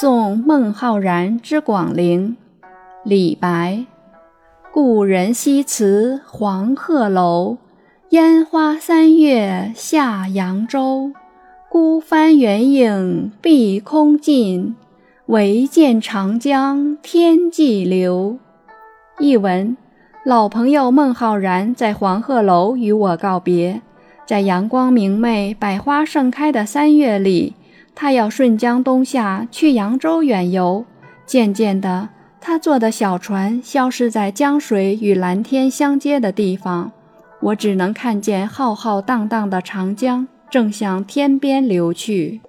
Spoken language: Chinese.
送孟浩然之广陵，李白。故人西辞黄鹤楼，烟花三月下扬州。孤帆远影碧空尽，唯见长江天际流。译文：老朋友孟浩然在黄鹤楼与我告别，在阳光明媚、百花盛开的三月里，他要顺江东下去扬州远游。渐渐的，他坐的小船消失在江水与蓝天相接的地方，我只能看见浩浩荡荡的长江。正向天边流去。